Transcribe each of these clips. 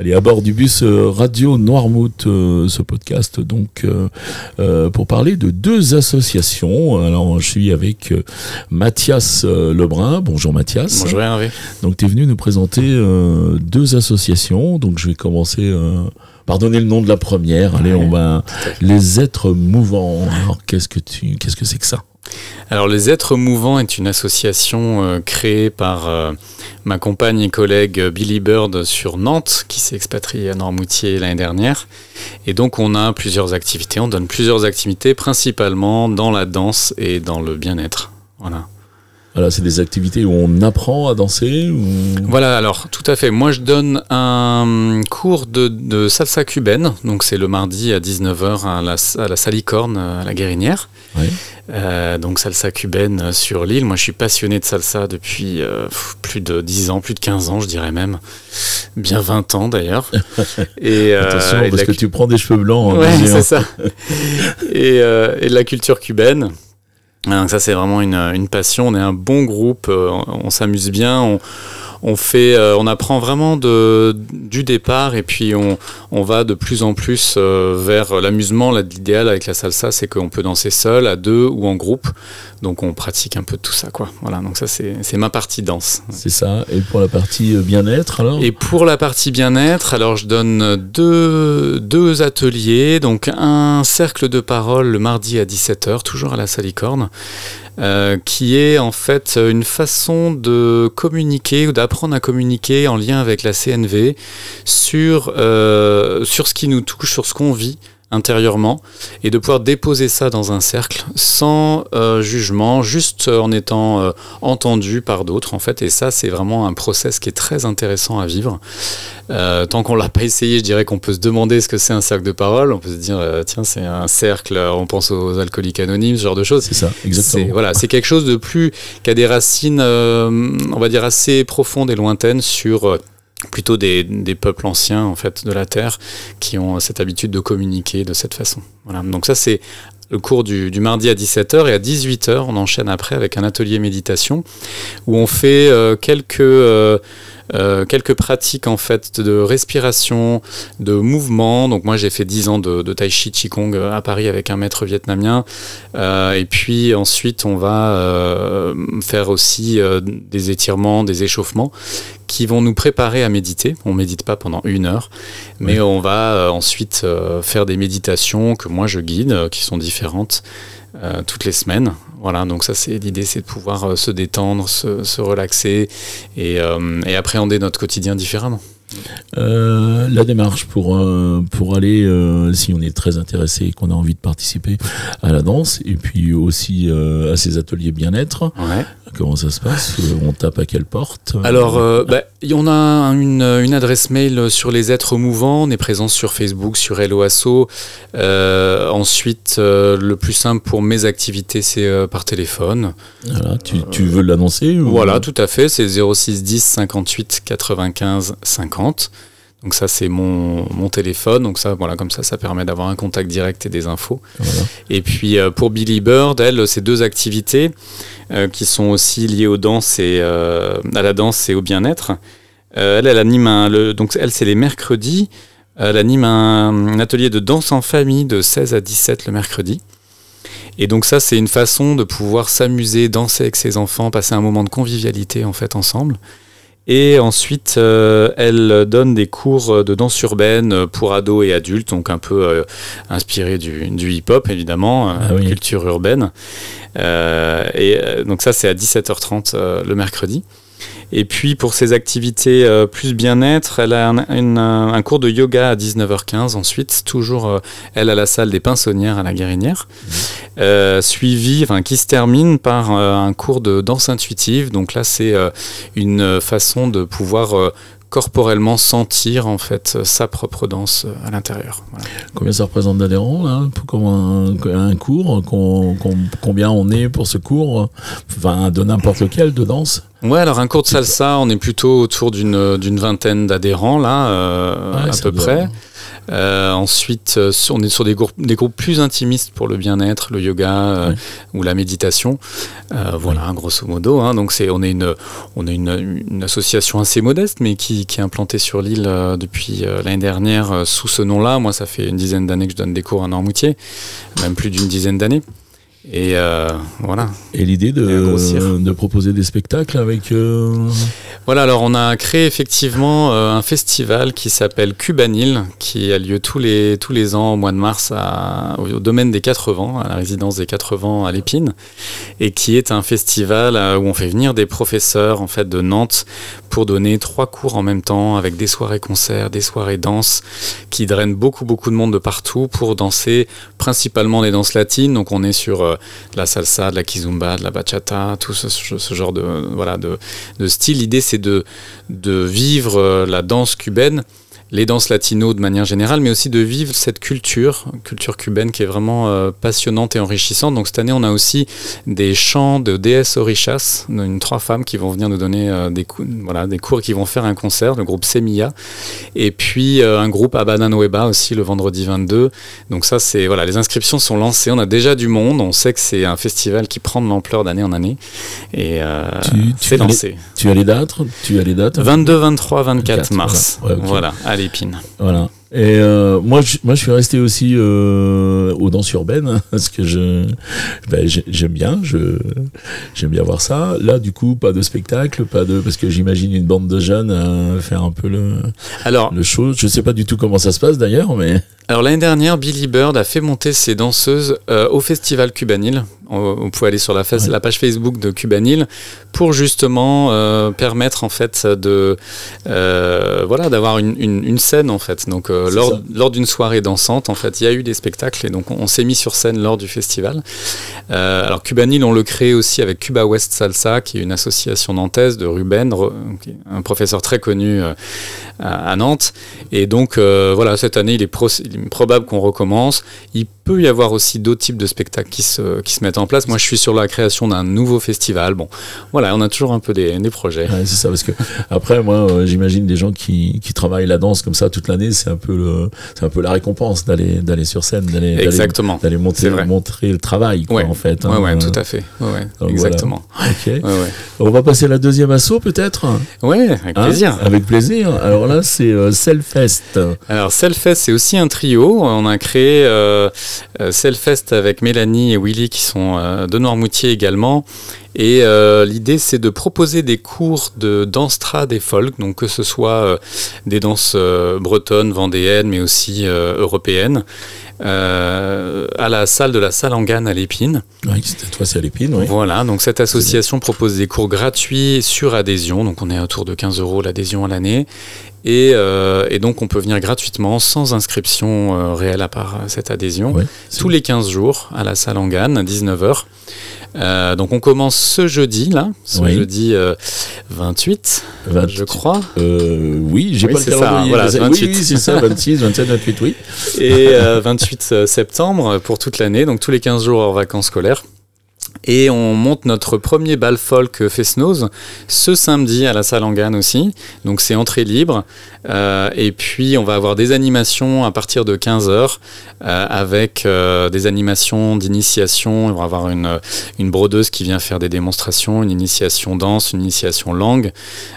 Allez, à bord du bus euh, Radio Noirmouth, euh, ce podcast, donc, euh, pour parler de deux associations. Alors, je suis avec Mathias Lebrun. Bonjour Mathias. Bonjour Hervé. Donc, tu es venu nous présenter deux associations. Donc, je vais commencer par donner le nom de la première. Allez, on va. Les êtres mouvants. Alors, qu'est-ce que tu, qu'est-ce que c'est que ça? Alors Les Êtres Mouvants est une association euh, créée par euh, ma compagne et collègue Billy Bird sur Nantes, qui s'est expatriée à Normoutier l'année dernière. Et donc on a plusieurs activités, on donne plusieurs activités, principalement dans la danse et dans le bien-être. Voilà. Voilà, c'est des activités où on apprend à danser Voilà, alors tout à fait. Moi, je donne un cours de, salsa cubaine. Donc, c'est le mardi à 19h à la, à la Salicorne, à la Guérinière. Euh, donc, salsa cubaine sur l'île. Moi, je suis passionné de salsa depuis euh, plus de 10 ans, plus de 15 ans, je dirais même. Bien 20 ans d'ailleurs. et, euh, Attention, parce que tu prends des cheveux blancs. Hein, ouais, c'est ça. et, et de la culture cubaine. Donc ça c'est vraiment une, une, passion, on est un bon groupe, euh, on, s'amuse bien, on, on fait, euh, on apprend vraiment de, du départ et puis on, on va de plus en plus euh, vers l'amusement. L'idéal avec la salsa, c'est qu'on peut danser seul, à deux ou en groupe. Donc on pratique un peu tout ça, quoi. Voilà, donc ça c'est ma partie danse. C'est ça. Et pour la partie euh, bien-être alors? Et pour la partie bien-être, alors je donne deux, deux ateliers. Donc un cercle de parole le mardi à 17h, toujours à la Salicorne. Euh, qui est en fait une façon de communiquer ou d'apprendre à communiquer en lien avec la CNV sur, euh, sur ce qui nous touche, sur ce qu'on vit intérieurement et de pouvoir déposer ça dans un cercle sans euh, jugement, juste en étant euh, entendu par d'autres en fait. Et ça, c'est vraiment un process qui est très intéressant à vivre. Euh, tant qu'on l'a pas essayé, je dirais qu'on peut se demander ce que c'est un cercle de parole. On peut se dire tiens, c'est un cercle. On pense aux alcooliques anonymes, ce genre de choses. C'est ça, exactement. Voilà, c'est quelque chose de plus qui a des racines, on va dire assez profondes et lointaines sur plutôt des, peuples anciens en fait de la terre qui ont cette habitude de communiquer de cette façon. Voilà. Donc ça c'est le cours du, du, mardi à 17h et à 18h on enchaîne après avec un atelier méditation où on fait euh, quelques euh, euh, quelques pratiques en fait de respiration, de mouvement. Donc moi j'ai fait 10 ans de, de tai chi qigong à Paris avec un maître vietnamien. Euh, et puis ensuite on va euh, faire aussi des étirements, des échauffements qui vont nous préparer à méditer. On médite pas pendant une heure, mais on va ensuite faire des méditations que moi je guide, qui sont différentes. Euh, toutes les semaines. Voilà, donc ça c'est l'idée, c'est de pouvoir euh, se détendre, se, relaxer et, euh, et, appréhender notre quotidien différemment. la démarche pour, pour aller, si on est très intéressé et qu'on a envie de participer à la danse, et puis aussi à ces ateliers bien-être, ouais. Comment ça se passe? On tape à quelle porte? Alors, euh, bah, on a une, une, adresse mail sur les êtres mouvants. On est présent sur Facebook, sur Helloasso. Euh, ensuite, euh, le plus simple pour mes activités, c'est euh, par téléphone. Voilà, tu, tu veux l'annoncer Voilà, tout à fait. C'est 06 10 58 95 50. Donc ça c'est mon, mon, téléphone, donc ça voilà comme ça ça permet d'avoir un contact direct et des infos. Voilà. Et puis euh, pour Billy Bird, elle c'est deux activités euh, qui sont aussi liées aux danses et euh, à la danse et au bien-être. Elle elle anime un, le, donc elle c'est les mercredis, elle anime un, un, atelier de danse en famille de 16 à 17 le mercredi. Et donc ça c'est une façon de pouvoir s'amuser, danser avec ses enfants, passer un moment de convivialité en fait ensemble. Et ensuite, euh, elle donne des cours de danse urbaine pour ados et adultes, donc un peu euh, inspiré du, du hip-hop, évidemment, ah oui. culture urbaine. Euh, et donc ça, c'est à 17h30 le mercredi. Et puis pour ses activités euh, plus bien-être, elle a un, une, un, cours de yoga à 19h15 ensuite, toujours euh, elle à la salle des Pinsonnières à la Guérinière, mmh. euh, suivi, enfin qui se termine par un cours de danse intuitive. Donc là c'est une façon de pouvoir corporellement sentir en fait sa propre danse à l'intérieur. Voilà. Combien ça représente d'adhérents là pour un, un cours Combien on est pour ce cours Enfin de n'importe lequel de danse? Ouais, alors un cours de salsa, on est plutôt autour d'une vingtaine d'adhérents là, à peu près. Euh, ensuite, euh, on est sur des groupes, des groupes plus intimistes pour le bien-être, le yoga euh, ou la méditation. voilà, grosso modo. Hein. donc c'est, on est une, on est une, une, association assez modeste, mais qui, qui est implantée sur l'île depuis l'année dernière sous ce nom-là. Moi, ça fait une dizaine d'années que je donne des cours à Normoutier, même plus d'une dizaine d'années. Et euh, voilà. Et l'idée de, de, proposer des spectacles avec. Euh, voilà, alors on a créé effectivement euh, un festival qui s'appelle Cubanil, qui a lieu tous les, tous les ans au mois de mars à, au, domaine des Quatre Vents, à la résidence des Quatre Vents à l'Épine, et qui est un festival où on fait venir des professeurs en fait de Nantes pour donner trois cours en même temps avec des soirées concerts, des soirées danses qui drainent beaucoup beaucoup de monde de partout pour danser principalement des danses latines. Donc on est sur de la salsa, de la kizumba, de la bachata, tout ce, genre de, voilà, de, style. L'idée, c'est de, de vivre euh, la danse cubaine les danses latino de manière générale, mais aussi de vivre cette culture, culture cubaine qui est vraiment euh, passionnante et enrichissante. Donc cette année, on a aussi des chants de déesses orishas, une trois femmes qui vont venir nous donner euh, des, voilà, des cours, qui vont faire un concert, le groupe Semilla, et puis euh, un groupe Abana Nueva aussi le vendredi 22. Donc ça, c'est voilà, les inscriptions sont lancées. On a déjà du monde. On sait que c'est un festival qui prend de l'ampleur d'année en année, et c'est lancé. tu as les dates? Tu as les dates? 22, 23, 24, mars. Voilà l'épine. Voilà. Et euh, moi, je, moi, je suis resté aussi euh, aux danses urbaines parce que je, ben, j'aime bien, je, j'aime bien voir ça. Là, du coup, pas de spectacle, pas de, parce que j'imagine une bande de jeunes euh, faire un peu le, alors, le show. Je sais pas du tout comment ça se passe d'ailleurs, mais. Alors l'année dernière, Billy Bird a fait monter ses danseuses euh, au festival Cubanil. On, pouvait aller sur la, la, page Facebook de Cubanil pour justement permettre en fait de voilà d'avoir une, une, scène en fait. Donc lors, lors d'une soirée dansante, en fait, il y a eu des spectacles et donc on, s'est mis sur scène lors du festival. alors Cubanil, on le crée aussi avec Cuba West Salsa, qui est une association nantaise de Ruben, un professeur très connu à, Nantes. Et donc voilà, cette année, il est, il probable qu'on recommence. Il peut y avoir aussi d'autres types de spectacles qui se, qui se mettent en place. Moi, je suis sur la création d'un nouveau festival. Bon, voilà, on a toujours un peu des, des projets. c'est ça, parce que après, moi, euh, j'imagine des gens qui, qui, travaillent la danse comme ça toute l'année, c'est un peu le, c'est un peu la récompense d'aller, d'aller sur scène, d'aller, exactement, d'aller montrer, montrer le travail, quoi, en fait. Hein. Ouais, tout à fait. Ouais, exactement. On va passer à la deuxième assaut, peut-être? Ouais, avec hein? plaisir. Avec plaisir. Alors là, c'est euh, Selfest. Alors Selfest, c'est aussi un trio. On a créé euh, euh, Selfest avec Mélanie et Willy qui sont euh, de Noirmoutier également. Et euh, l'idée, c'est de proposer des cours de danse trad et folk, donc que ce soit des danses bretonnes, vendéennes, mais aussi européennes, à la salle de la Salangane à l'Épine. Oui, cette fois c'est à l'Épine, oui. Voilà, donc cette association propose des cours gratuits sur adhésion, donc on est autour de 15 euros l'adhésion à l'année. Euh, et, donc on peut venir gratuitement, sans inscription euh, réelle à part cette adhésion, tous les 15 jours à la salle Angan à 19h. Euh, donc on commence ce jeudi, là, ce jeudi 28, je crois. oui, j'ai pas le calendrier. Voilà, 28. Oui, c'est ça, 26, 27, 28, oui. Et 28 septembre pour toute l'année, donc tous les 15 jours hors vacances scolaires. Et on monte notre premier bal folk Fesnose ce samedi à la salle Angan aussi. Donc c'est entrée libre. Euh, et puis on va avoir des animations à partir de 15h euh, avec euh, des animations d'initiation. On va avoir une, une brodeuse qui vient faire des démonstrations, une initiation danse, une initiation langue.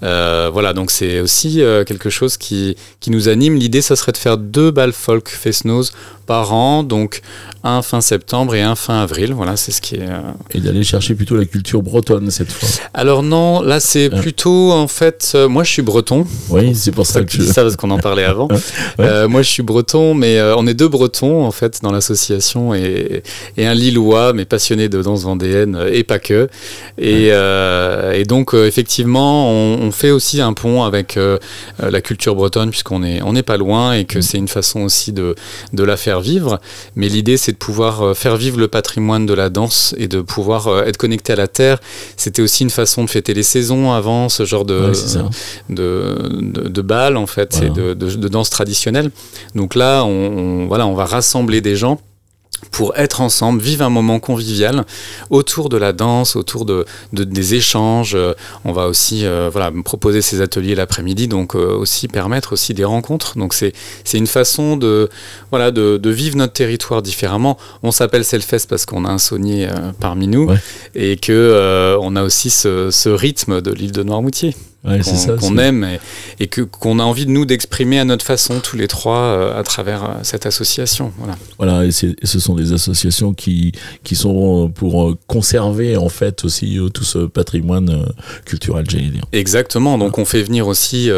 voilà, donc c'est aussi quelque chose qui, qui nous anime. L'idée, ça serait de faire deux bals folk Fesnose par an, donc un fin septembre et un fin avril. Voilà, c'est ce qui est. Euh, et d'aller chercher plutôt la culture bretonne cette fois. Alors non, là c'est ah. plutôt en fait, euh, moi je suis breton. Oui, c'est pour ça que je dis ça parce qu'on en parlait avant. Euh, moi je suis breton, mais on est deux bretons en fait dans l'association et, et, un Lillois, mais passionné de danse vendéenne et pas que. Et, et donc effectivement, on, on, fait aussi un pont avec la culture bretonne puisqu'on est on n'est pas loin et que mm. c'est une façon aussi de de la faire vivre. Mais l'idée, c'est de pouvoir euh, faire vivre le patrimoine de la danse et de pouvoir euh, être connecté à la terre. C'était aussi une façon de fêter les saisons avant, ce genre de, de, de, bal, en fait, et de, de, danse traditionnelle. Donc là, on, voilà, on va rassembler des gens pour être ensemble, vivre un moment convivial autour de la danse, autour de, des échanges. On va aussi euh, voilà, proposer ces ateliers l'après-midi, donc euh, aussi permettre aussi des rencontres. Donc c'est une façon de, voilà, de, de, vivre notre territoire différemment. On s'appelle Selfest parce qu'on a un saunier euh, parmi nous et que on a aussi ce, ce rythme de l'île de Noirmoutier qu'on aime et, que qu'on a envie de nous d'exprimer à notre façon tous les trois euh, à travers euh, cette association. Voilà. Voilà, et, ce sont des associations qui qui sont pour euh, conserver en fait aussi tout ce patrimoine culturel, j'allais dire. Exactement. Donc on fait venir aussi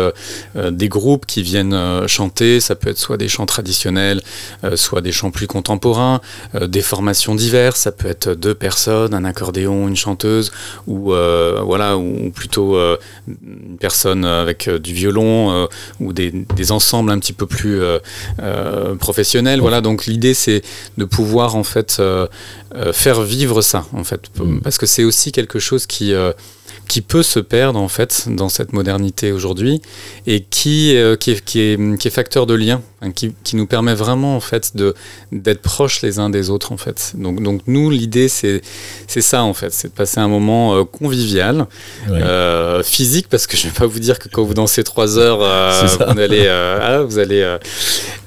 des groupes qui viennent chanter. Ça peut être soit des chants traditionnels, soit des chants plus contemporains, des formations diverses. Ça peut être deux personnes, un accordéon, une chanteuse, ou voilà, ou plutôt une personne avec euh, du violon euh, ou des, ensembles un petit peu plus euh, professionnels. Voilà, donc l'idée c'est de pouvoir en fait faire vivre ça en fait, mm. parce que c'est aussi quelque chose qui qui peut se perdre en fait dans cette modernité aujourd'hui et qui, euh, qui, est, qui, est, qui, est, facteur de lien, hein, qui, qui, nous permet vraiment en fait de d'être proches les uns des autres en fait. Donc, donc nous l'idée c'est c'est ça en fait, c'est de passer un moment euh, convivial, euh, physique parce que je vais pas vous dire que quand vous dansez trois heures vous allez ah, vous allez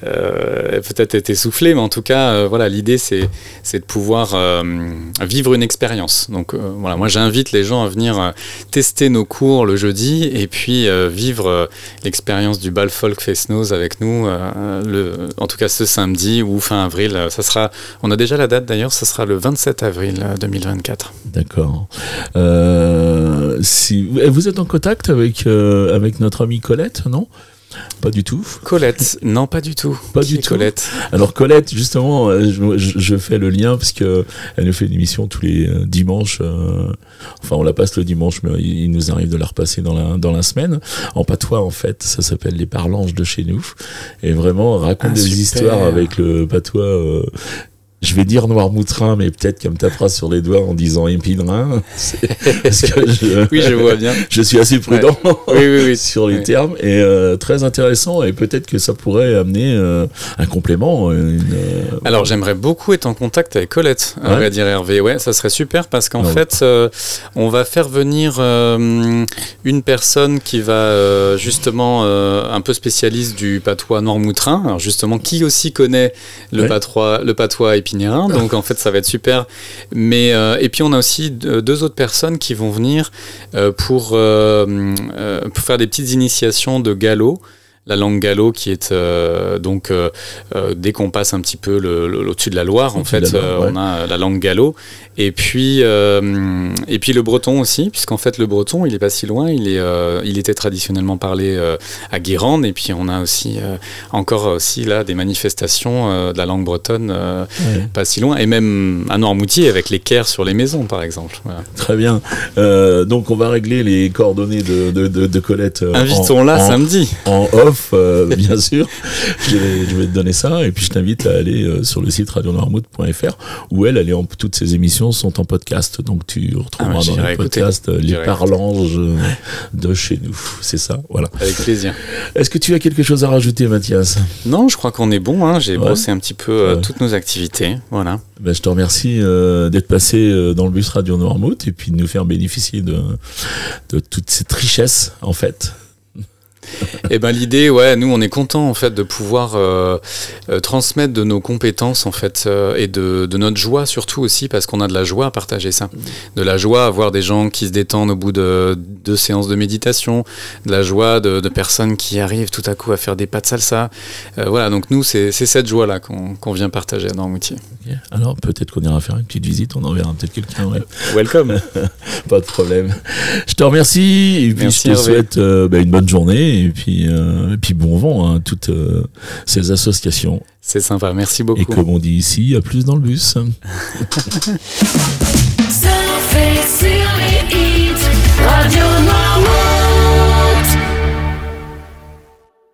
peut-être être essoufflé, mais en tout cas voilà l'idée c'est c'est de pouvoir vivre une expérience. Donc voilà moi j'invite les gens à venir tester nos cours le jeudi et puis euh, vivre euh, l'expérience du bal folk Nose avec nous, euh, le, en tout cas ce samedi ou fin avril. Ça sera, on a déjà la date d'ailleurs, ça sera le 27 avril 2024. D'accord. si, vous êtes en contact avec, avec notre amie Colette, non? Pas du tout. Colette, non, pas du tout. Pas du tout. Colette. Alors Colette, justement, euh, je, fais le lien parce que elle nous fait une émission tous les euh, dimanches. Euh, enfin, on la passe le dimanche, mais il nous arrive de la repasser dans la dans la semaine. En patois, en fait, ça s'appelle les parlanges de chez nous. Et vraiment, raconte ah, des histoires avec le patois je vais dire Noirmoutrin, mais peut-être qu'elle me tapera sur les doigts en disant Épidrin. je, oui, je vois bien. Je suis assez prudent sur les termes et euh, très intéressant. Et peut-être que ça pourrait amener euh, un complément. Euh, Alors, j'aimerais beaucoup être en contact avec Colette, à vrai dire Hervé. Ouais, ça serait super parce qu'en ah fait, on va faire venir une personne qui va justement un peu spécialiste du patois Noirmoutrin. Alors, justement, qui aussi connaît le patois, le patois donc en fait ça va être super. Mais euh, et puis on a aussi deux autres personnes qui vont venir euh, pour, euh, pour faire des petites initiations de galop la langue gallo qui est euh, donc euh, euh, dès qu'on passe un petit peu au-dessus de la Loire en fait on a la langue gallo. Et puis et puis le breton aussi puisqu'en fait le breton il est pas si loin il est il était traditionnellement parlé à Guérande. Et puis on a aussi encore aussi là des manifestations de la langue bretonne pas si loin. Et même à Noirmoutier avec les caires sur les maisons par exemple. Très bien. Donc on va régler les coordonnées de, de, Colette invitons là samedi. en off euh, bien sûr. Je vais, te donner ça. Et puis, je t'invite à aller euh, sur le site radionoirmouth.fr où elle, elle est en, toutes ses émissions sont en podcast. Donc, tu retrouveras ah, dans le podcast euh, les parlanges de chez nous. C'est ça. Voilà. Avec plaisir. Est-ce que tu as quelque chose à rajouter, Mathias? Non, je crois qu'on est bon. Hein. J'ai brossé un petit peu toutes nos activités. Voilà. Ben, je te remercie d'être passé dans le bus Radio Noirmouth et puis de nous faire bénéficier de, de toute cette richesse, en fait. Et eh ben l'idée, ouais, nous on est content en fait de pouvoir euh, euh, transmettre de nos compétences en fait euh, et de, de, notre joie surtout aussi parce qu'on a de la joie à partager ça, de la joie à voir des gens qui se détendent au bout de deux séances de méditation, de la joie de, de, personnes qui arrivent tout à coup à faire des pas de salsa. voilà, donc nous c'est cette joie là qu'on vient partager dans Moutier. Alors peut-être qu'on ira faire une petite visite, on enverra peut-être quelqu'un. Ouais. Welcome. Pas de problème. Je te remercie et puis je te souhaite bah, une bonne journée et puis, euh, puis bon vent à toutes euh, ces associations. C'est sympa, merci beaucoup. Et comme on dit ici, à plus dans le bus.